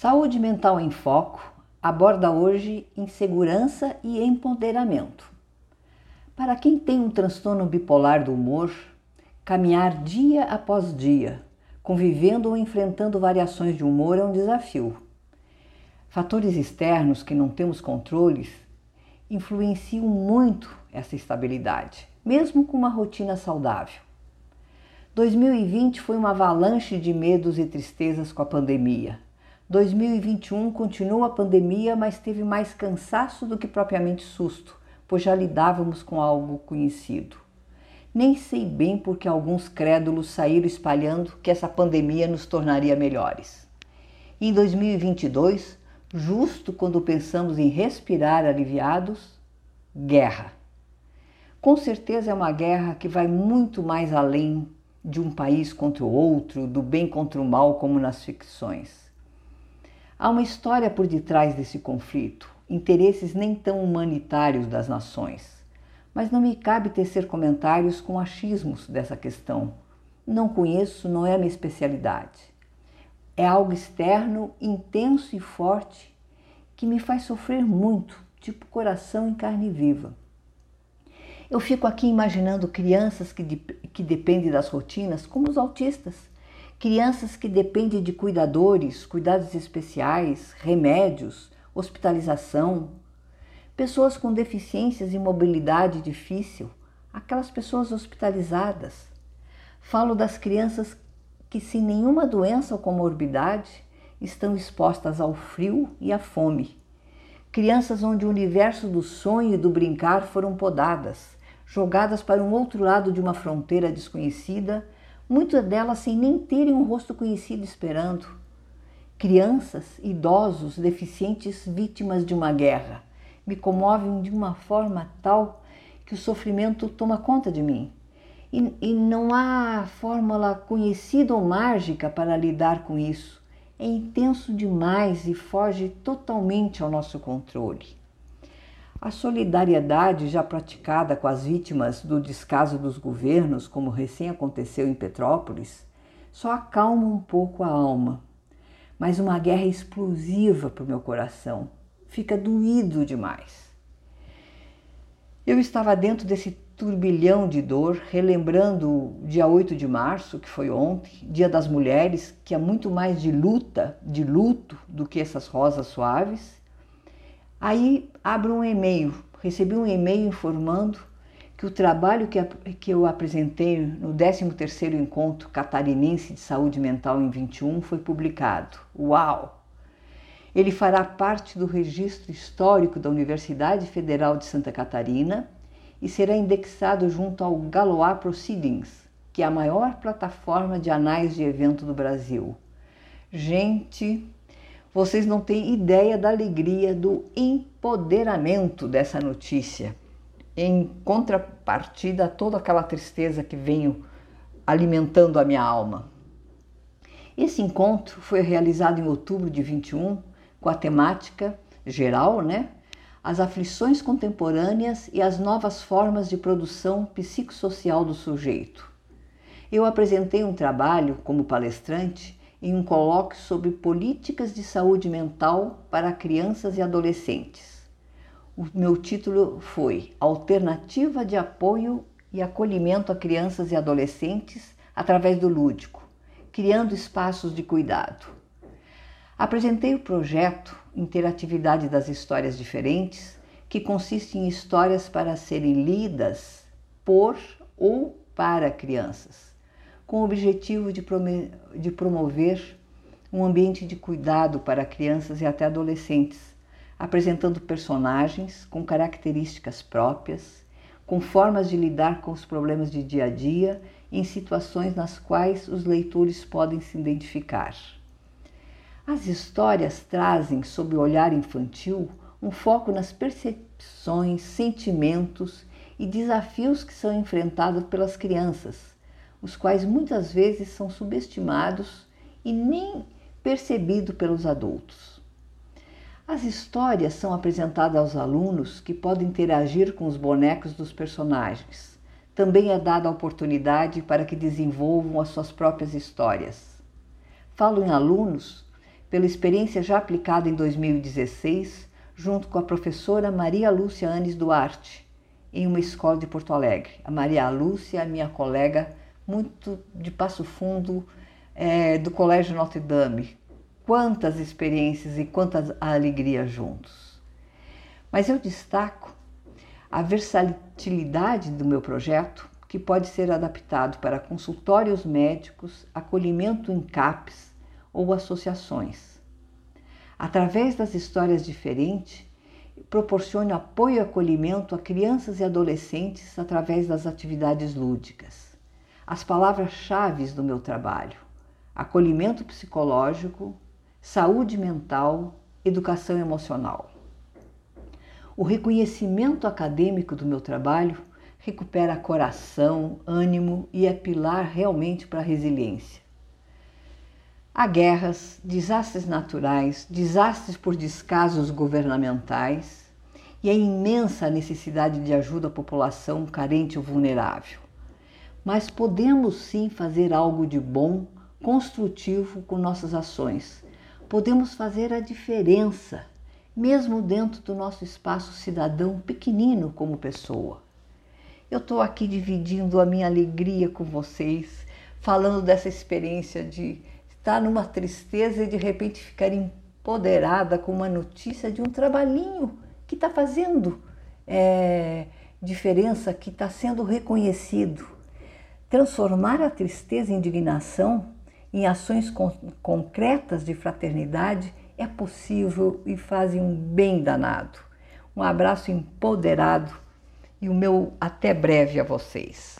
Saúde Mental em Foco aborda hoje insegurança e empoderamento. Para quem tem um transtorno bipolar do humor, caminhar dia após dia, convivendo ou enfrentando variações de humor é um desafio. Fatores externos que não temos controles influenciam muito essa estabilidade, mesmo com uma rotina saudável. 2020 foi uma avalanche de medos e tristezas com a pandemia 2021 continua a pandemia, mas teve mais cansaço do que propriamente susto, pois já lidávamos com algo conhecido. Nem sei bem porque alguns crédulos saíram espalhando que essa pandemia nos tornaria melhores. Em 2022, justo quando pensamos em respirar aliviados, guerra. Com certeza é uma guerra que vai muito mais além de um país contra o outro, do bem contra o mal, como nas ficções. Há uma história por detrás desse conflito, interesses nem tão humanitários das nações. Mas não me cabe tecer comentários com achismos dessa questão. Não conheço, não é minha especialidade. É algo externo, intenso e forte que me faz sofrer muito, tipo coração em carne viva. Eu fico aqui imaginando crianças que, de, que dependem das rotinas, como os autistas, crianças que dependem de cuidadores, cuidados especiais, remédios, hospitalização, pessoas com deficiências e mobilidade difícil, aquelas pessoas hospitalizadas. Falo das crianças que, sem nenhuma doença ou comorbidade, estão expostas ao frio e à fome. Crianças onde o universo do sonho e do brincar foram podadas, jogadas para um outro lado de uma fronteira desconhecida muitas delas sem nem terem um rosto conhecido esperando. Crianças, idosos, deficientes, vítimas de uma guerra, me comovem de uma forma tal que o sofrimento toma conta de mim. E, e não há fórmula conhecida ou mágica para lidar com isso. É intenso demais e foge totalmente ao nosso controle. A solidariedade já praticada com as vítimas do descaso dos governos, como recém aconteceu em Petrópolis, só acalma um pouco a alma. Mas uma guerra explosiva para o meu coração fica doído demais. Eu estava dentro desse turbilhão de dor, relembrando o dia 8 de março, que foi ontem, Dia das Mulheres, que é muito mais de luta, de luto, do que essas rosas suaves Aí abro um e-mail, recebi um e-mail informando que o trabalho que, que eu apresentei no 13º Encontro Catarinense de Saúde Mental em 21 foi publicado. Uau! Ele fará parte do registro histórico da Universidade Federal de Santa Catarina e será indexado junto ao Galois Proceedings, que é a maior plataforma de anais de evento do Brasil. Gente, vocês não têm ideia da alegria, do empoderamento dessa notícia, em contrapartida a toda aquela tristeza que venho alimentando a minha alma. Esse encontro foi realizado em outubro de 21, com a temática geral, né? As aflições contemporâneas e as novas formas de produção psicossocial do sujeito. Eu apresentei um trabalho como palestrante em um colóquio sobre políticas de saúde mental para crianças e adolescentes. O meu título foi Alternativa de Apoio e Acolhimento a Crianças e Adolescentes através do Lúdico, criando espaços de cuidado. Apresentei o projeto Interatividade das Histórias Diferentes, que consiste em histórias para serem lidas por ou para crianças com o objetivo de, de promover um ambiente de cuidado para crianças e até adolescentes, apresentando personagens com características próprias, com formas de lidar com os problemas de dia a dia em situações nas quais os leitores podem se identificar. As histórias trazem, sob o olhar infantil, um foco nas percepções, sentimentos e desafios que são enfrentados pelas crianças os quais muitas vezes são subestimados e nem percebidos pelos adultos. As histórias são apresentadas aos alunos que podem interagir com os bonecos dos personagens. Também é dada a oportunidade para que desenvolvam as suas próprias histórias. Falo em alunos pela experiência já aplicada em 2016, junto com a professora Maria Lúcia Anes Duarte, em uma escola de Porto Alegre. A Maria Lúcia, minha colega, muito de Passo Fundo, é, do Colégio Notre Dame. Quantas experiências e quantas alegrias juntos. Mas eu destaco a versatilidade do meu projeto, que pode ser adaptado para consultórios médicos, acolhimento em CAPs ou associações. Através das histórias diferentes, proporciona apoio e acolhimento a crianças e adolescentes através das atividades lúdicas. As palavras-chave do meu trabalho: acolhimento psicológico, saúde mental, educação emocional. O reconhecimento acadêmico do meu trabalho recupera coração, ânimo e é pilar realmente para a resiliência. Há guerras, desastres naturais, desastres por descasos governamentais e a imensa necessidade de ajuda à população carente ou vulnerável. Mas podemos sim fazer algo de bom, construtivo com nossas ações. Podemos fazer a diferença, mesmo dentro do nosso espaço cidadão pequenino como pessoa. Eu estou aqui dividindo a minha alegria com vocês, falando dessa experiência de estar numa tristeza e de repente ficar empoderada com uma notícia de um trabalhinho que está fazendo é, diferença, que está sendo reconhecido. Transformar a tristeza e indignação em ações con concretas de fraternidade é possível e fazem um bem danado. Um abraço empoderado e o meu até breve a vocês.